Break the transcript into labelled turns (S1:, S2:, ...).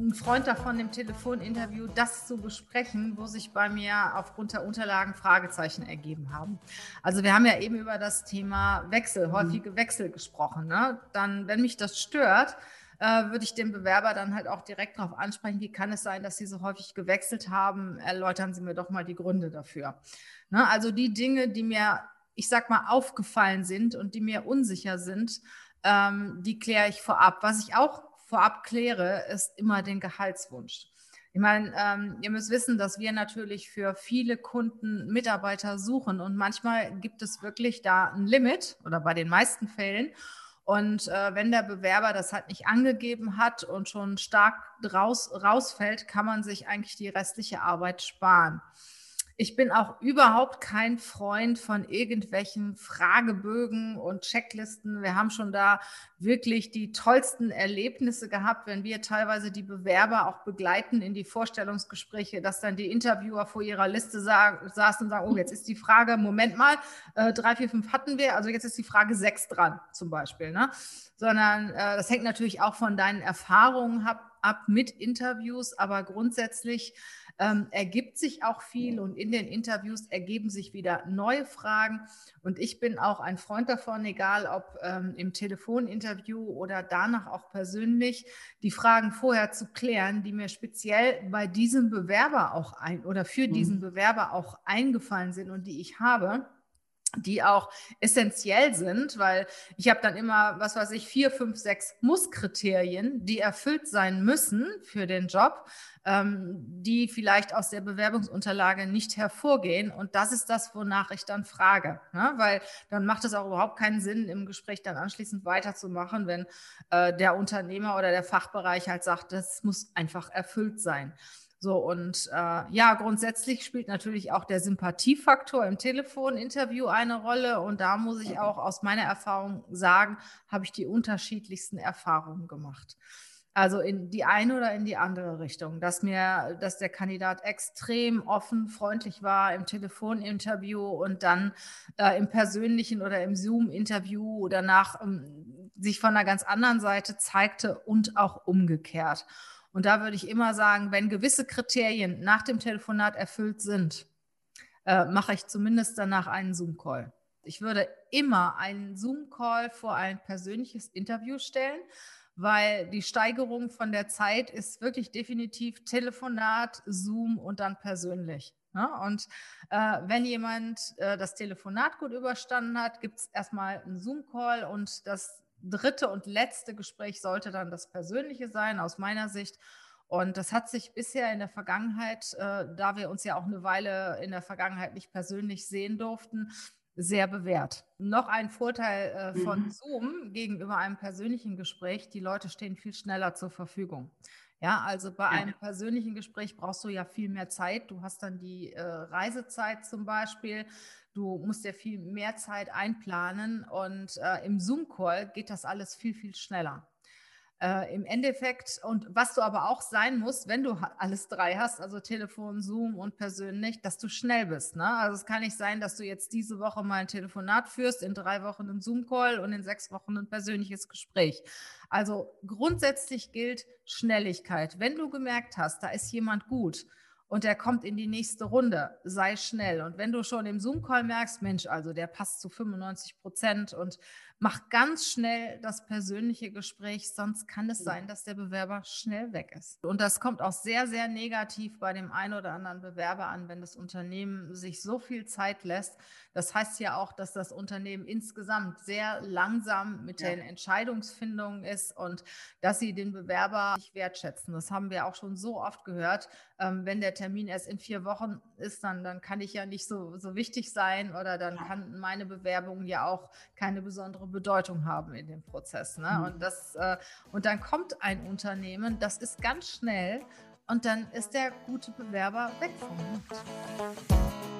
S1: ein Freund davon, im Telefoninterview das zu besprechen, wo sich bei mir aufgrund der Unterlagen Fragezeichen ergeben haben. Also wir haben ja eben über das Thema Wechsel, häufige Wechsel gesprochen. Ne? Dann, wenn mich das stört, äh, würde ich den Bewerber dann halt auch direkt darauf ansprechen, wie kann es sein, dass Sie so häufig gewechselt haben? Erläutern Sie mir doch mal die Gründe dafür. Ne? Also die Dinge, die mir, ich sag mal, aufgefallen sind und die mir unsicher sind, ähm, die kläre ich vorab. Was ich auch vorab kläre, ist immer den Gehaltswunsch. Ich meine, ähm, ihr müsst wissen, dass wir natürlich für viele Kunden Mitarbeiter suchen und manchmal gibt es wirklich da ein Limit oder bei den meisten Fällen. Und äh, wenn der Bewerber das halt nicht angegeben hat und schon stark raus, rausfällt, kann man sich eigentlich die restliche Arbeit sparen. Ich bin auch überhaupt kein Freund von irgendwelchen Fragebögen und Checklisten. Wir haben schon da wirklich die tollsten Erlebnisse gehabt, wenn wir teilweise die Bewerber auch begleiten in die Vorstellungsgespräche, dass dann die Interviewer vor ihrer Liste saßen und sagen, oh, jetzt ist die Frage, Moment mal, äh, drei, vier, fünf hatten wir, also jetzt ist die Frage sechs dran zum Beispiel. Ne? Sondern äh, das hängt natürlich auch von deinen Erfahrungen ab, ab mit Interviews, aber grundsätzlich ähm, ergibt sich auch viel und in den Interviews ergeben sich wieder neue Fragen. Und ich bin auch ein Freund davon, egal ob ähm, im Telefoninterview oder danach auch persönlich, die Fragen vorher zu klären, die mir speziell bei diesem Bewerber auch ein oder für mhm. diesen Bewerber auch eingefallen sind und die ich habe die auch essentiell sind, weil ich habe dann immer, was weiß ich, vier, fünf, sechs Muss-Kriterien, die erfüllt sein müssen für den Job, ähm, die vielleicht aus der Bewerbungsunterlage nicht hervorgehen. Und das ist das, wonach ich dann frage, ne? weil dann macht es auch überhaupt keinen Sinn, im Gespräch dann anschließend weiterzumachen, wenn äh, der Unternehmer oder der Fachbereich halt sagt, das muss einfach erfüllt sein. So, und äh, ja, grundsätzlich spielt natürlich auch der Sympathiefaktor im Telefoninterview eine Rolle. Und da muss ich auch aus meiner Erfahrung sagen, habe ich die unterschiedlichsten Erfahrungen gemacht. Also in die eine oder in die andere Richtung, dass mir, dass der Kandidat extrem offen, freundlich war im Telefoninterview und dann äh, im persönlichen oder im Zoom-Interview danach ähm, sich von einer ganz anderen Seite zeigte und auch umgekehrt. Und da würde ich immer sagen, wenn gewisse Kriterien nach dem Telefonat erfüllt sind, äh, mache ich zumindest danach einen Zoom-Call. Ich würde immer einen Zoom-Call vor ein persönliches Interview stellen, weil die Steigerung von der Zeit ist wirklich definitiv Telefonat, Zoom und dann persönlich. Ne? Und äh, wenn jemand äh, das Telefonat gut überstanden hat, gibt es erstmal einen Zoom-Call und das dritte und letzte Gespräch sollte dann das Persönliche sein, aus meiner Sicht. Und das hat sich bisher in der Vergangenheit, äh, da wir uns ja auch eine Weile in der Vergangenheit nicht persönlich sehen durften, sehr bewährt. Noch ein Vorteil äh, von mhm. Zoom gegenüber einem persönlichen Gespräch, die Leute stehen viel schneller zur Verfügung. Ja, also bei ja. einem persönlichen Gespräch brauchst du ja viel mehr Zeit. Du hast dann die äh, Reisezeit zum Beispiel. Du musst ja viel mehr Zeit einplanen und äh, im Zoom-Call geht das alles viel, viel schneller. Äh, Im Endeffekt, und was du aber auch sein musst, wenn du alles drei hast, also Telefon, Zoom und persönlich, dass du schnell bist. Ne? Also es kann nicht sein, dass du jetzt diese Woche mal ein Telefonat führst, in drei Wochen einen Zoom-Call und in sechs Wochen ein persönliches Gespräch. Also grundsätzlich gilt Schnelligkeit. Wenn du gemerkt hast, da ist jemand gut, und der kommt in die nächste Runde. Sei schnell. Und wenn du schon im Zoom-Call merkst, Mensch, also der passt zu 95 Prozent und Mach ganz schnell das persönliche Gespräch, sonst kann es sein, dass der Bewerber schnell weg ist. Und das kommt auch sehr, sehr negativ bei dem einen oder anderen Bewerber an, wenn das Unternehmen sich so viel Zeit lässt. Das heißt ja auch, dass das Unternehmen insgesamt sehr langsam mit ja. den Entscheidungsfindungen ist und dass sie den Bewerber nicht wertschätzen. Das haben wir auch schon so oft gehört. Ähm, wenn der Termin erst in vier Wochen ist, dann, dann kann ich ja nicht so, so wichtig sein oder dann kann meine Bewerbung ja auch keine besondere Bedeutung haben in dem Prozess. Ne? Mhm. Und, das, äh, und dann kommt ein Unternehmen, das ist ganz schnell und dann ist der gute Bewerber weg vom Markt.